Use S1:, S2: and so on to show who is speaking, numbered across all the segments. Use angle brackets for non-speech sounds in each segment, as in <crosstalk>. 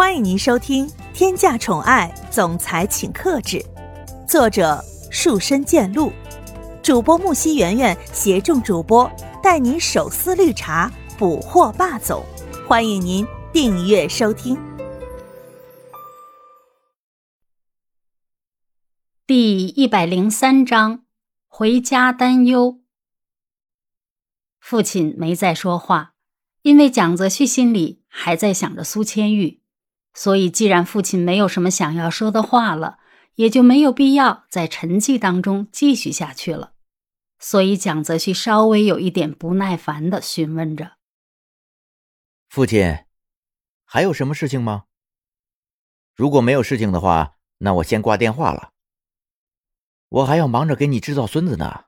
S1: 欢迎您收听《天价宠爱总裁请克制》，作者树深见鹿，主播木西圆圆携众主播带您手撕绿茶，捕获霸总。欢迎您订阅收听。
S2: 第一百零三章，回家担忧。父亲没再说话，因为蒋泽旭心里还在想着苏千玉。所以，既然父亲没有什么想要说的话了，也就没有必要在沉寂当中继续下去了。所以，蒋泽旭稍微有一点不耐烦的询问着：“
S3: 父亲，还有什么事情吗？如果没有事情的话，那我先挂电话了。我还要忙着给你制造孙子呢。”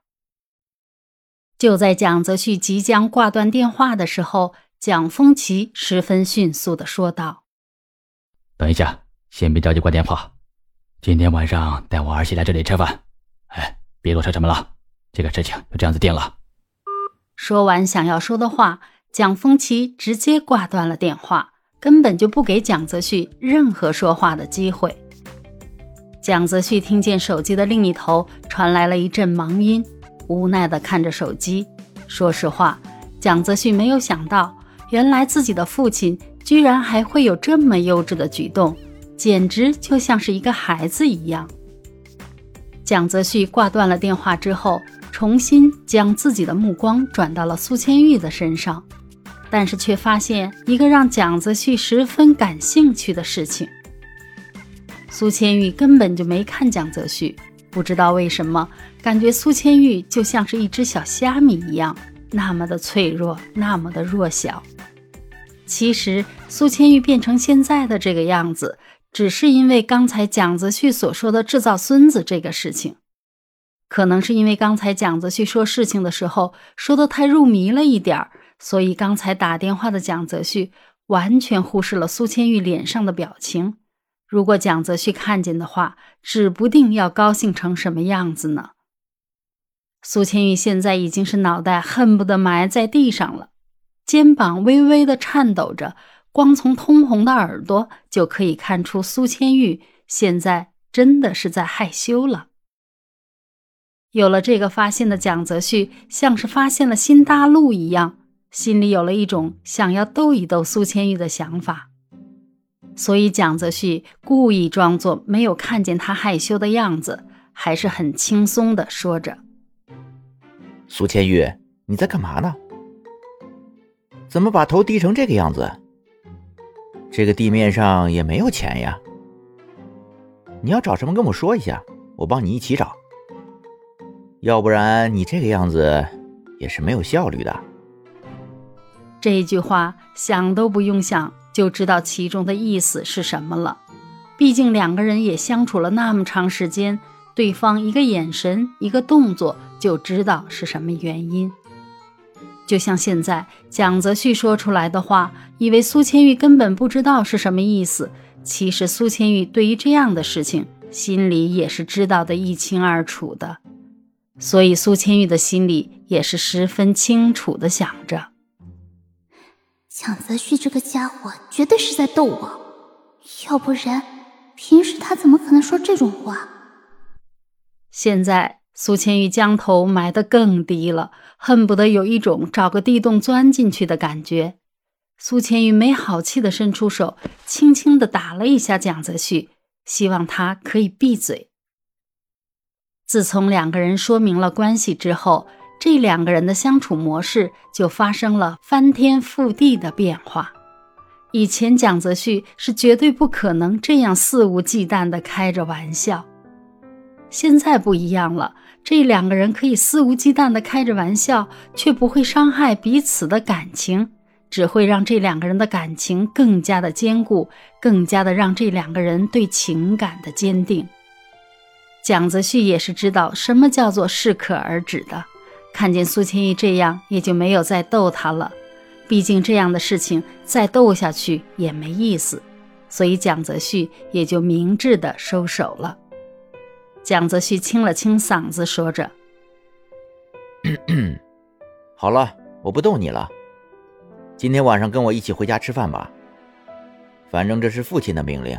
S2: 就在蒋泽旭即将挂断电话的时候，蒋风奇十分迅速的说道。
S4: 等一下，先别着急挂电话。今天晚上带我儿媳来这里吃饭。哎，别多说什么了，这个事情就这样子定了。
S2: 说完想要说的话，蒋风奇直接挂断了电话，根本就不给蒋泽旭任何说话的机会。蒋泽旭听见手机的另一头传来了一阵忙音，无奈的看着手机。说实话，蒋泽旭没有想到，原来自己的父亲。居然还会有这么幼稚的举动，简直就像是一个孩子一样。蒋泽旭挂断了电话之后，重新将自己的目光转到了苏千玉的身上，但是却发现一个让蒋泽旭十分感兴趣的事情：苏千玉根本就没看蒋泽旭，不知道为什么，感觉苏千玉就像是一只小虾米一样，那么的脆弱，那么的弱小。其实苏千玉变成现在的这个样子，只是因为刚才蒋泽旭所说的制造孙子这个事情。可能是因为刚才蒋泽旭说事情的时候说的太入迷了一点儿，所以刚才打电话的蒋泽旭完全忽视了苏千玉脸上的表情。如果蒋泽旭看见的话，指不定要高兴成什么样子呢？苏千玉现在已经是脑袋恨不得埋在地上了。肩膀微微的颤抖着，光从通红的耳朵就可以看出苏千玉现在真的是在害羞了。有了这个发现的蒋泽旭，像是发现了新大陆一样，心里有了一种想要逗一逗苏千玉的想法。所以蒋泽旭故意装作没有看见他害羞的样子，还是很轻松的说着：“
S3: 苏千玉，你在干嘛呢？”怎么把头低成这个样子？这个地面上也没有钱呀。你要找什么跟我说一下，我帮你一起找。要不然你这个样子也是没有效率的。
S2: 这句话想都不用想就知道其中的意思是什么了。毕竟两个人也相处了那么长时间，对方一个眼神、一个动作就知道是什么原因。就像现在蒋泽旭说出来的话，以为苏千玉根本不知道是什么意思。其实苏千玉对于这样的事情，心里也是知道的一清二楚的。所以苏千玉的心里也是十分清楚的想着：
S5: 蒋泽旭这个家伙绝对是在逗我，要不然平时他怎么可能说这种话？
S2: 现在。苏千玉将头埋得更低了，恨不得有一种找个地洞钻进去的感觉。苏千玉没好气地伸出手，轻轻地打了一下蒋泽旭，希望他可以闭嘴。自从两个人说明了关系之后，这两个人的相处模式就发生了翻天覆地的变化。以前蒋泽旭是绝对不可能这样肆无忌惮地开着玩笑。现在不一样了，这两个人可以肆无忌惮地开着玩笑，却不会伤害彼此的感情，只会让这两个人的感情更加的坚固，更加的让这两个人对情感的坚定。蒋泽旭也是知道什么叫做适可而止的，看见苏千玉这样，也就没有再逗他了。毕竟这样的事情再逗下去也没意思，所以蒋泽旭也就明智的收手了。蒋泽旭清了清嗓子，说着：“ <coughs>
S3: 好了，我不逗你了。今天晚上跟我一起回家吃饭吧。反正这是父亲的命令。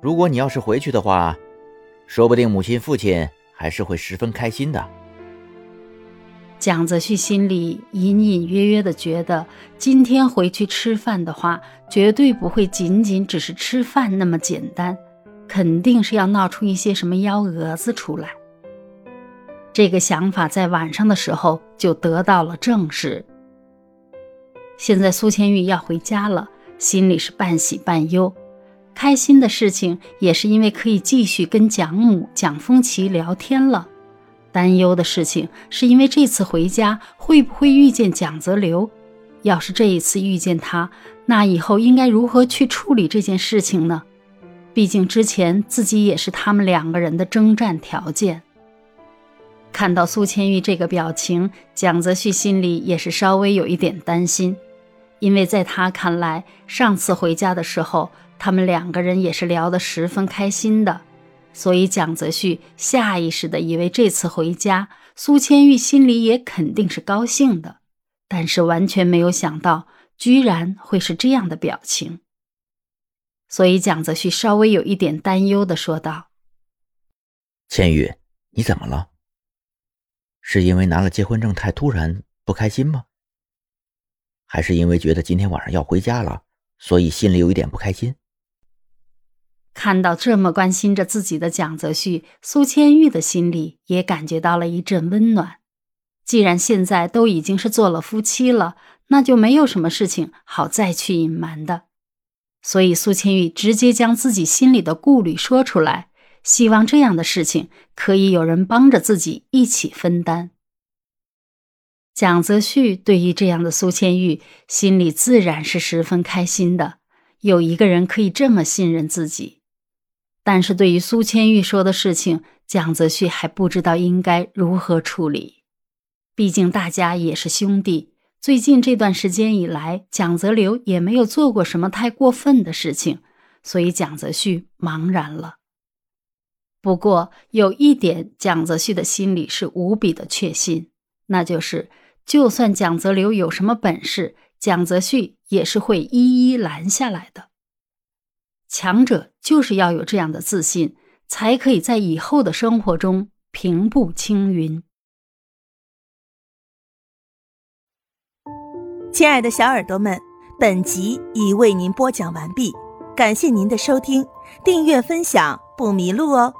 S3: 如果你要是回去的话，说不定母亲、父亲还是会十分开心的。
S2: 蒋泽旭心里隐隐约约的觉得，今天回去吃饭的话，绝对不会仅仅只是吃饭那么简单，肯定是要闹出一些什么幺蛾子出来。这个想法在晚上的时候就得到了证实。现在苏千玉要回家了，心里是半喜半忧。开心的事情也是因为可以继续跟蒋母、蒋风奇聊天了。担忧的事情是因为这次回家会不会遇见蒋泽流？要是这一次遇见他，那以后应该如何去处理这件事情呢？毕竟之前自己也是他们两个人的征战条件。看到苏千玉这个表情，蒋泽旭心里也是稍微有一点担心，因为在他看来，上次回家的时候，他们两个人也是聊得十分开心的。所以，蒋泽旭下意识的以为这次回家，苏千玉心里也肯定是高兴的，但是完全没有想到，居然会是这样的表情。所以，蒋泽旭稍微有一点担忧的说道：“
S3: 千玉，你怎么了？是因为拿了结婚证太突然不开心吗？还是因为觉得今天晚上要回家了，所以心里有一点不开心？”
S2: 看到这么关心着自己的蒋泽旭，苏千玉的心里也感觉到了一阵温暖。既然现在都已经是做了夫妻了，那就没有什么事情好再去隐瞒的。所以苏千玉直接将自己心里的顾虑说出来，希望这样的事情可以有人帮着自己一起分担。蒋泽旭对于这样的苏千玉，心里自然是十分开心的，有一个人可以这么信任自己。但是对于苏千玉说的事情，蒋泽旭还不知道应该如何处理。毕竟大家也是兄弟，最近这段时间以来，蒋泽流也没有做过什么太过分的事情，所以蒋泽旭茫然了。不过有一点，蒋泽旭的心里是无比的确信，那就是，就算蒋泽流有什么本事，蒋泽旭也是会一一拦下来的。强者就是要有这样的自信，才可以在以后的生活中平步青云。
S1: 亲爱的小耳朵们，本集已为您播讲完毕，感谢您的收听，订阅分享不迷路哦。